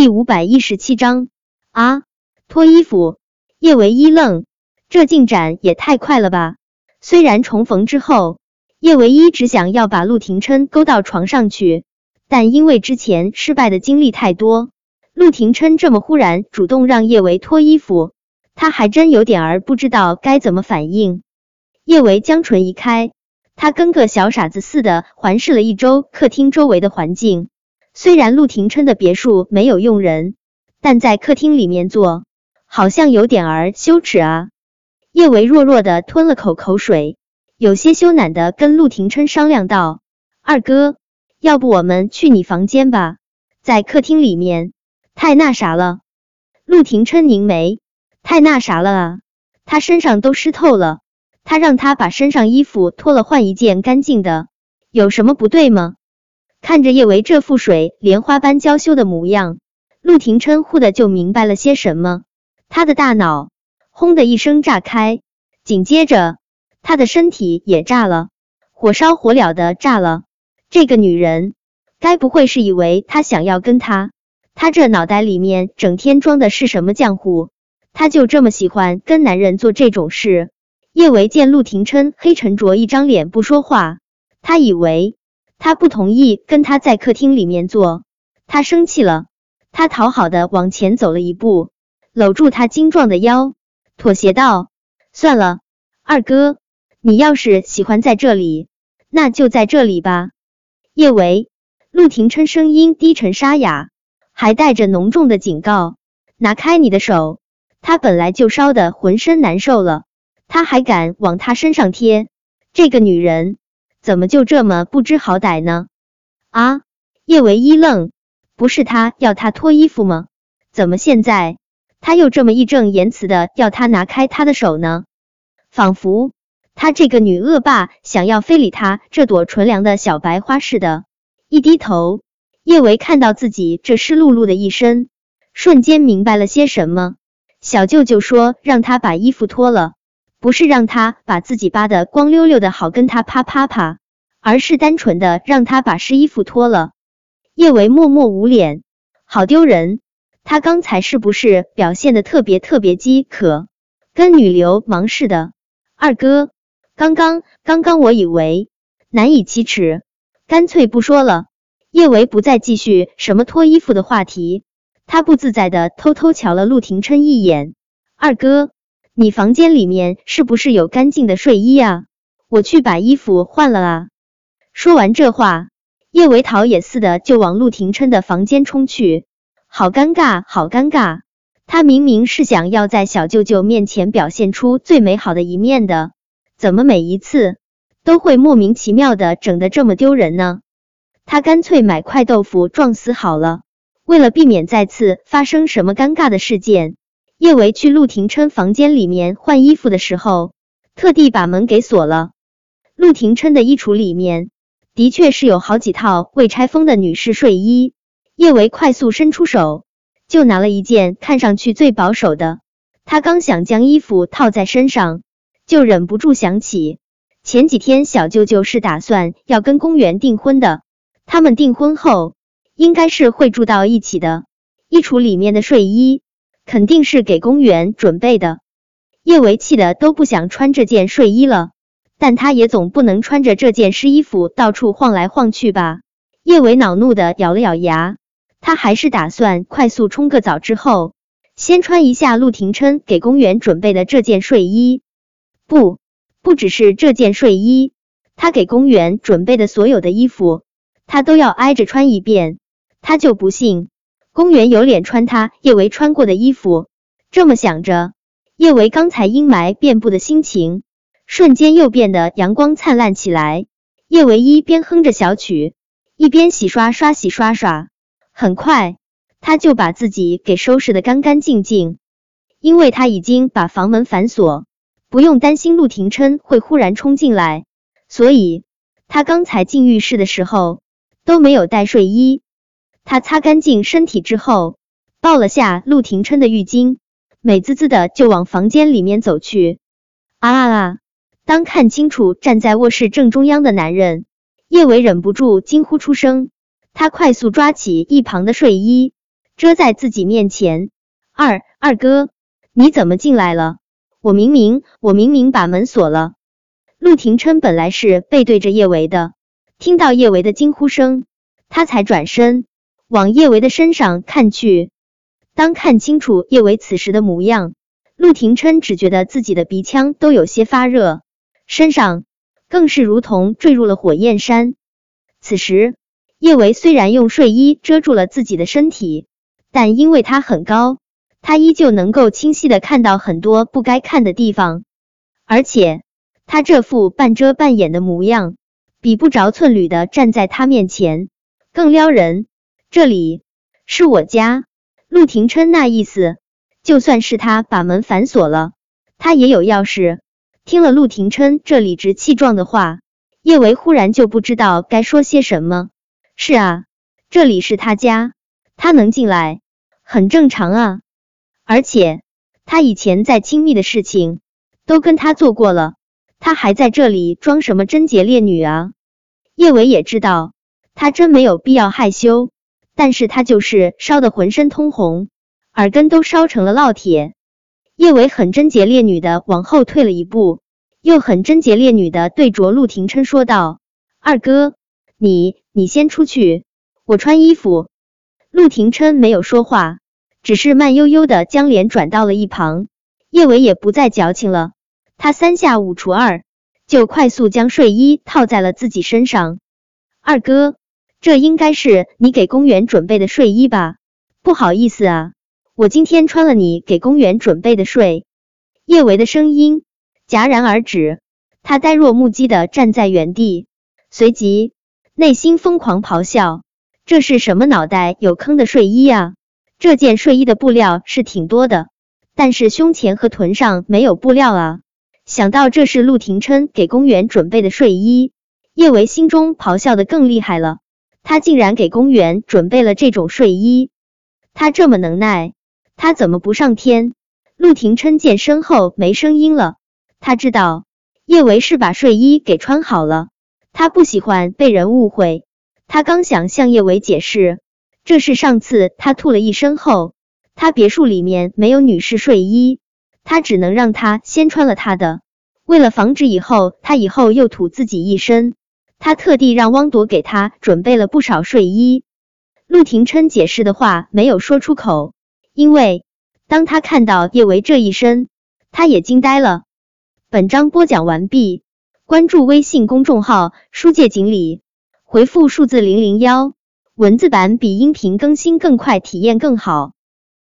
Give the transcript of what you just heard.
第五百一十七章啊，脱衣服！叶维一愣，这进展也太快了吧！虽然重逢之后，叶维一只想要把陆廷琛勾到床上去，但因为之前失败的经历太多，陆廷琛这么忽然主动让叶维脱衣服，他还真有点儿不知道该怎么反应。叶维将唇移开，他跟个小傻子似的环视了一周客厅周围的环境。虽然陆廷琛的别墅没有佣人，但在客厅里面坐，好像有点儿羞耻啊。叶维弱弱的吞了口口水，有些羞赧的跟陆廷琛商量道：“二哥，要不我们去你房间吧，在客厅里面太那啥了。”陆廷琛凝眉：“太那啥了啊？他身上都湿透了，他让他把身上衣服脱了换一件干净的，有什么不对吗？”看着叶维这副水莲花般娇羞的模样，陆廷琛忽的就明白了些什么，他的大脑轰的一声炸开，紧接着他的身体也炸了，火烧火燎的炸了。这个女人该不会是以为他想要跟他？他这脑袋里面整天装的是什么浆糊？他就这么喜欢跟男人做这种事？叶维见陆廷琛黑沉着一张脸不说话，他以为。他不同意跟他在客厅里面坐，他生气了，他讨好的往前走了一步，搂住他精壮的腰，妥协道：“算了，二哥，你要是喜欢在这里，那就在这里吧。”叶维，陆廷琛声音低沉沙哑，还带着浓重的警告：“拿开你的手！”他本来就烧的浑身难受了，他还敢往他身上贴，这个女人。怎么就这么不知好歹呢？啊！叶维一愣，不是他要他脱衣服吗？怎么现在他又这么义正言辞的要他拿开他的手呢？仿佛他这个女恶霸想要非礼他这朵纯良的小白花似的。一低头，叶维看到自己这湿漉漉的一身，瞬间明白了些什么。小舅舅说让他把衣服脱了。不是让他把自己扒得光溜溜的，好跟他啪啪啪，而是单纯的让他把湿衣服脱了。叶维默默捂脸，好丢人！他刚才是不是表现的特别特别饥渴，跟女流氓似的？二哥，刚刚刚刚我以为难以启齿，干脆不说了。叶维不再继续什么脱衣服的话题，他不自在的偷偷瞧了陆廷琛一眼，二哥。你房间里面是不是有干净的睡衣啊？我去把衣服换了啊！说完这话，叶维桃也似的就往陆廷琛的房间冲去，好尴尬，好尴尬！他明明是想要在小舅舅面前表现出最美好的一面的，怎么每一次都会莫名其妙的整得这么丢人呢？他干脆买块豆腐撞死好了，为了避免再次发生什么尴尬的事件。叶维去陆廷琛房间里面换衣服的时候，特地把门给锁了。陆廷琛的衣橱里面的确是有好几套未拆封的女士睡衣。叶维快速伸出手，就拿了一件看上去最保守的。他刚想将衣服套在身上，就忍不住想起前几天小舅舅是打算要跟公园订婚的，他们订婚后应该是会住到一起的。衣橱里面的睡衣。肯定是给公园准备的。叶维气的都不想穿这件睡衣了，但他也总不能穿着这件湿衣服到处晃来晃去吧？叶维恼怒的咬了咬牙，他还是打算快速冲个澡之后，先穿一下陆廷琛给公园准备的这件睡衣。不，不只是这件睡衣，他给公园准备的所有的衣服，他都要挨着穿一遍。他就不信。公园有脸穿他叶维穿过的衣服，这么想着，叶维刚才阴霾遍布的心情瞬间又变得阳光灿烂起来。叶维一边哼着小曲，一边洗刷刷洗刷刷，很快他就把自己给收拾的干干净净，因为他已经把房门反锁，不用担心陆廷琛会忽然冲进来，所以他刚才进浴室的时候都没有带睡衣。他擦干净身体之后，抱了下陆廷琛的浴巾，美滋滋的就往房间里面走去。啊啊啊！当看清楚站在卧室正中央的男人，叶维忍不住惊呼出声。他快速抓起一旁的睡衣，遮在自己面前。二二哥，你怎么进来了？我明明我明明把门锁了。陆廷琛本来是背对着叶维的，听到叶维的惊呼声，他才转身往叶维的身上看去。当看清楚叶维此时的模样，陆廷琛只觉得自己的鼻腔都有些发热，身上更是如同坠入了火焰山。此时，叶维虽然用睡衣遮住了自己的身体，但因为他很高，他依旧能够清晰的看到很多不该看的地方。而且，他这副半遮半掩的模样，比不着寸缕的站在他面前更撩人。这里是我家。陆廷琛那意思，就算是他把门反锁了，他也有钥匙。听了陆廷琛这理直气壮的话，叶维忽然就不知道该说些什么。是啊，这里是他家，他能进来很正常啊。而且他以前在亲密的事情都跟他做过了，他还在这里装什么贞洁烈女啊？叶维也知道，他真没有必要害羞。但是他就是烧得浑身通红，耳根都烧成了烙铁。叶伟很贞洁烈女的往后退了一步，又很贞洁烈女的对着陆廷琛说道：“二哥，你你先出去，我穿衣服。”陆廷琛没有说话，只是慢悠悠的将脸转到了一旁。叶伟也不再矫情了，他三下五除二就快速将睡衣套在了自己身上。二哥。这应该是你给公园准备的睡衣吧？不好意思啊，我今天穿了你给公园准备的睡。叶维的声音戛然而止，他呆若木鸡的站在原地，随即内心疯狂咆哮：这是什么脑袋有坑的睡衣啊？这件睡衣的布料是挺多的，但是胸前和臀上没有布料啊！想到这是陆廷琛给公园准备的睡衣，叶维心中咆哮的更厉害了。他竟然给公园准备了这种睡衣，他这么能耐，他怎么不上天？陆廷琛见身后没声音了，他知道叶维是把睡衣给穿好了，他不喜欢被人误会。他刚想向叶维解释，这是上次他吐了一身后，他别墅里面没有女士睡衣，他只能让他先穿了他的，为了防止以后他以后又吐自己一身。他特地让汪铎给他准备了不少睡衣。陆廷琛解释的话没有说出口，因为当他看到叶维这一身，他也惊呆了。本章播讲完毕，关注微信公众号“书界锦鲤”，回复数字零零幺，文字版比音频更新更快，体验更好。